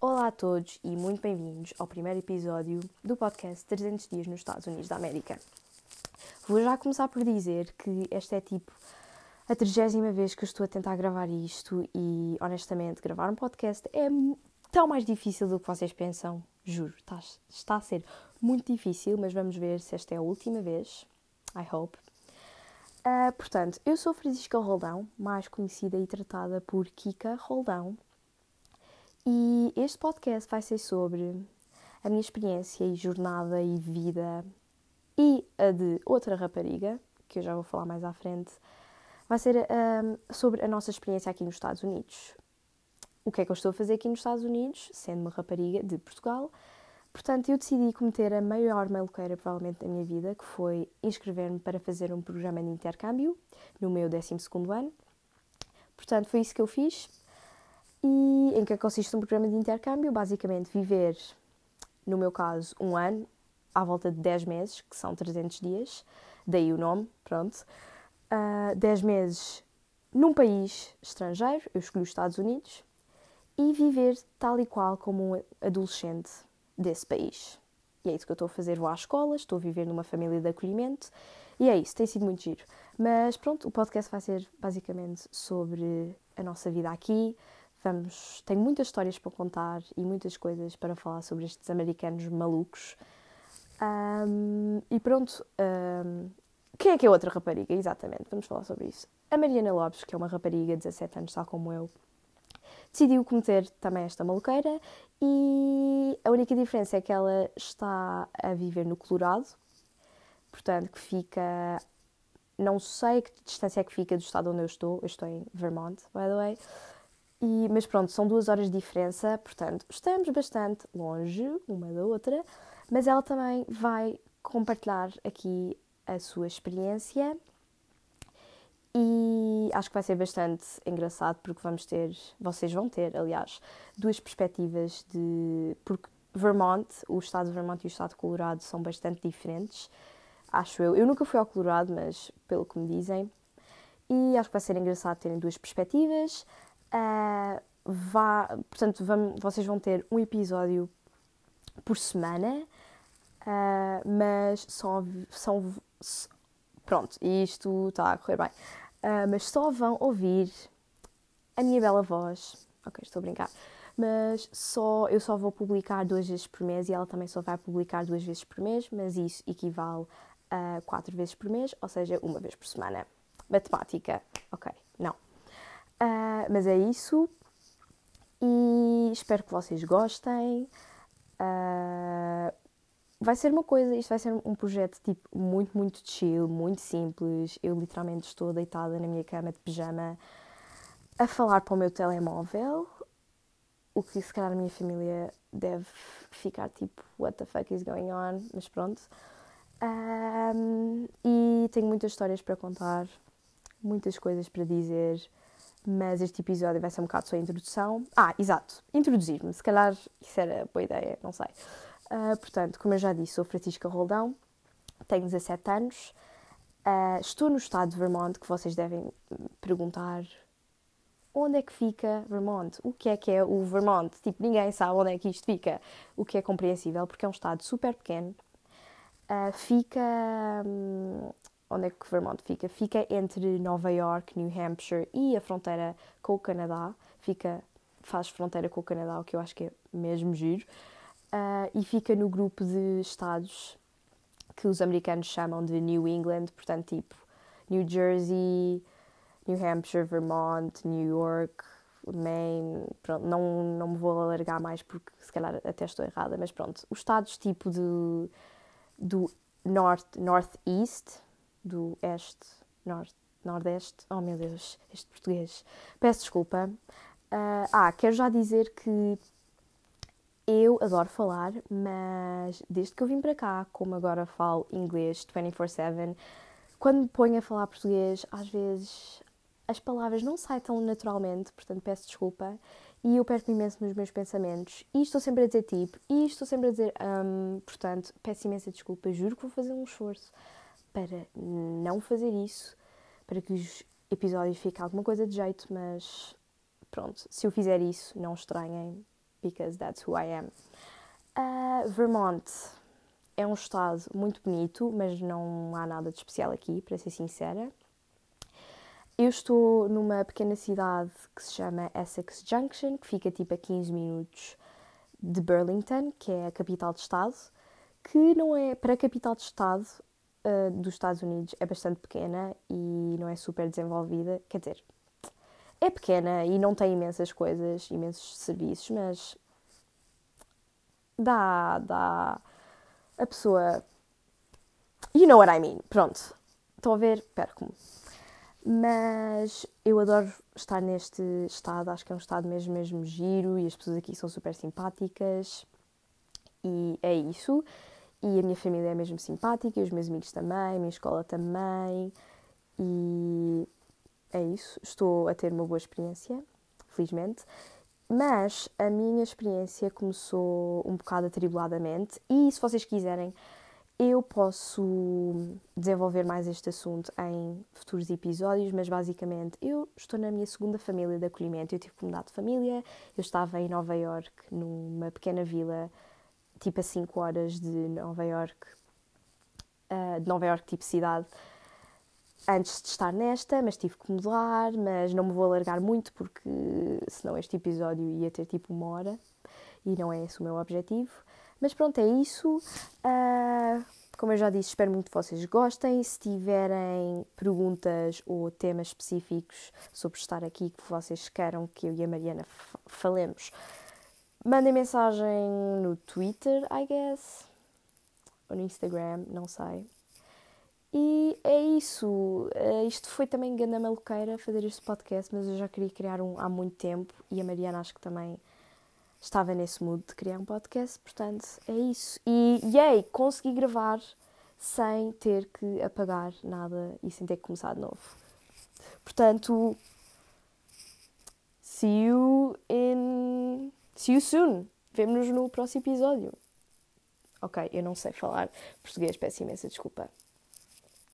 Olá a todos e muito bem-vindos ao primeiro episódio do podcast 300 Dias nos Estados Unidos da América. Vou já começar por dizer que esta é tipo a trigésima vez que estou a tentar gravar isto e, honestamente, gravar um podcast é tão mais difícil do que vocês pensam, juro. Está, está a ser muito difícil, mas vamos ver se esta é a última vez. I hope. Uh, portanto, eu sou Francisca Roldão, mais conhecida e tratada por Kika Roldão, e este podcast vai ser sobre a minha experiência e jornada e vida e a de outra rapariga, que eu já vou falar mais à frente, vai ser um, sobre a nossa experiência aqui nos Estados Unidos. O que é que eu estou a fazer aqui nos Estados Unidos, sendo uma rapariga de Portugal. Portanto, eu decidi cometer a maior maluqueira provavelmente da minha vida, que foi inscrever-me para fazer um programa de intercâmbio no meu 12º ano. Portanto, foi isso que eu fiz. E em que consiste um programa de intercâmbio? Basicamente, viver, no meu caso, um ano, à volta de 10 meses, que são 300 dias, daí o nome, pronto. Uh, ah, 10 meses num país estrangeiro, eu escolhi os Estados Unidos, e viver tal e qual como um adolescente desse país. E é isso que eu estou a fazer. Vou à escola, estou a viver numa família de acolhimento, e é isso, tem sido muito giro. Mas pronto, o podcast vai ser basicamente sobre a nossa vida aqui, Vamos, tenho muitas histórias para contar e muitas coisas para falar sobre estes americanos malucos. Um, e pronto, um, quem é que é outra rapariga? Exatamente, vamos falar sobre isso. A Mariana Lopes, que é uma rapariga de 17 anos, tal como eu, decidiu cometer também esta maluqueira e a única diferença é que ela está a viver no Colorado, portanto, que fica. Não sei que distância é que fica do estado onde eu estou, eu estou em Vermont, by the way. E, mas pronto, são duas horas de diferença, portanto, estamos bastante longe uma da outra, mas ela também vai compartilhar aqui a sua experiência e acho que vai ser bastante engraçado porque vamos ter, vocês vão ter, aliás, duas perspectivas de. Porque Vermont, o estado de Vermont e o estado de Colorado são bastante diferentes, acho eu. Eu nunca fui ao Colorado, mas pelo que me dizem. E acho que vai ser engraçado terem duas perspectivas. Uh, vá, portanto, vamos, vocês vão ter um episódio por semana, uh, mas só são. Pronto, isto está a correr bem. Uh, mas só vão ouvir a minha bela voz. Ok, estou a brincar. Mas só, eu só vou publicar duas vezes por mês e ela também só vai publicar duas vezes por mês, mas isso equivale a quatro vezes por mês, ou seja, uma vez por semana. Matemática, ok, não. Uh, mas é isso. E espero que vocês gostem. Uh, vai ser uma coisa, isto vai ser um projeto tipo muito, muito chill, muito simples. Eu literalmente estou deitada na minha cama de pijama a falar para o meu telemóvel. O que se calhar a minha família deve ficar tipo, what the fuck is going on? Mas pronto. Um, e tenho muitas histórias para contar, muitas coisas para dizer mas este episódio vai ser um bocado só a introdução. Ah, exato, introduzir-me, se calhar isso era boa ideia, não sei. Uh, portanto, como eu já disse, sou Francisca Roldão, tenho 17 anos, uh, estou no estado de Vermont, que vocês devem perguntar onde é que fica Vermont? O que é que é o Vermont? Tipo, ninguém sabe onde é que isto fica, o que é compreensível, porque é um estado super pequeno. Uh, fica hum, onde é que Vermont fica? Fica entre Nova York, New Hampshire e a fronteira com o Canadá. Fica, faz fronteira com o Canadá, o que eu acho que é mesmo giro. Uh, e fica no grupo de estados que os americanos chamam de New England, portanto, tipo New Jersey, New Hampshire, Vermont, New York, Maine. Pronto, não, não me vou alargar mais porque se calhar até estou errada, mas pronto, os estados tipo de, do North, Northeast, do Este, Norte, Nordeste. Oh meu Deus, este português. Peço desculpa. Uh, ah, quero já dizer que eu adoro falar, mas desde que eu vim para cá, como agora falo inglês 24-7, quando me ponho a falar português, às vezes as palavras não saem tão naturalmente, portanto peço desculpa. E eu perco imenso nos meus pensamentos. E estou sempre a dizer tipo, e estou sempre a dizer um, portanto, peço imensa desculpa, juro que vou fazer um esforço para não fazer isso, para que os episódios fiquem alguma coisa de jeito, mas pronto, se eu fizer isso, não estranhem, because that's who I am. Uh, Vermont é um estado muito bonito, mas não há nada de especial aqui, para ser sincera. Eu estou numa pequena cidade que se chama Essex Junction, que fica tipo a 15 minutos de Burlington, que é a capital de estado, que não é para a capital de estado uh, dos Estados Unidos é bastante pequena e não é super desenvolvida, quer dizer, é pequena e não tem imensas coisas, imensos serviços, mas dá, dá a pessoa. You know what I mean. Pronto. Estão a ver? Perco-me. Mas eu adoro estar neste estado, acho que é um estado mesmo, mesmo giro e as pessoas aqui são super simpáticas e é isso. E a minha família é mesmo simpática, e os meus amigos também, a minha escola também. E é isso. Estou a ter uma boa experiência, felizmente. Mas a minha experiência começou um bocado atribuladamente, e se vocês quiserem, eu posso desenvolver mais este assunto em futuros episódios, mas basicamente eu estou na minha segunda família de acolhimento. Eu tive que mudar de família, eu estava em Nova York, numa pequena vila, tipo a 5 horas de Nova York, uh, de Nova York, tipo cidade, antes de estar nesta, mas tive que mudar, mas não me vou alargar muito porque senão este episódio ia ter tipo uma hora e não é esse o meu objetivo. Mas pronto, é isso. Uh, como eu já disse, espero muito que vocês gostem. Se tiverem perguntas ou temas específicos sobre estar aqui que vocês queiram que eu e a Mariana falemos, mandem mensagem no Twitter, I guess, ou no Instagram, não sei. E é isso. Uh, isto foi também grande maluqueira fazer este podcast, mas eu já queria criar um há muito tempo e a Mariana acho que também estava nesse mood de criar um podcast, portanto é isso. E yay, consegui gravar sem ter que apagar nada e sem ter que começar de novo. Portanto, see you in. See you soon. Vemo-nos no próximo episódio. Ok, eu não sei falar português, peço imensa desculpa.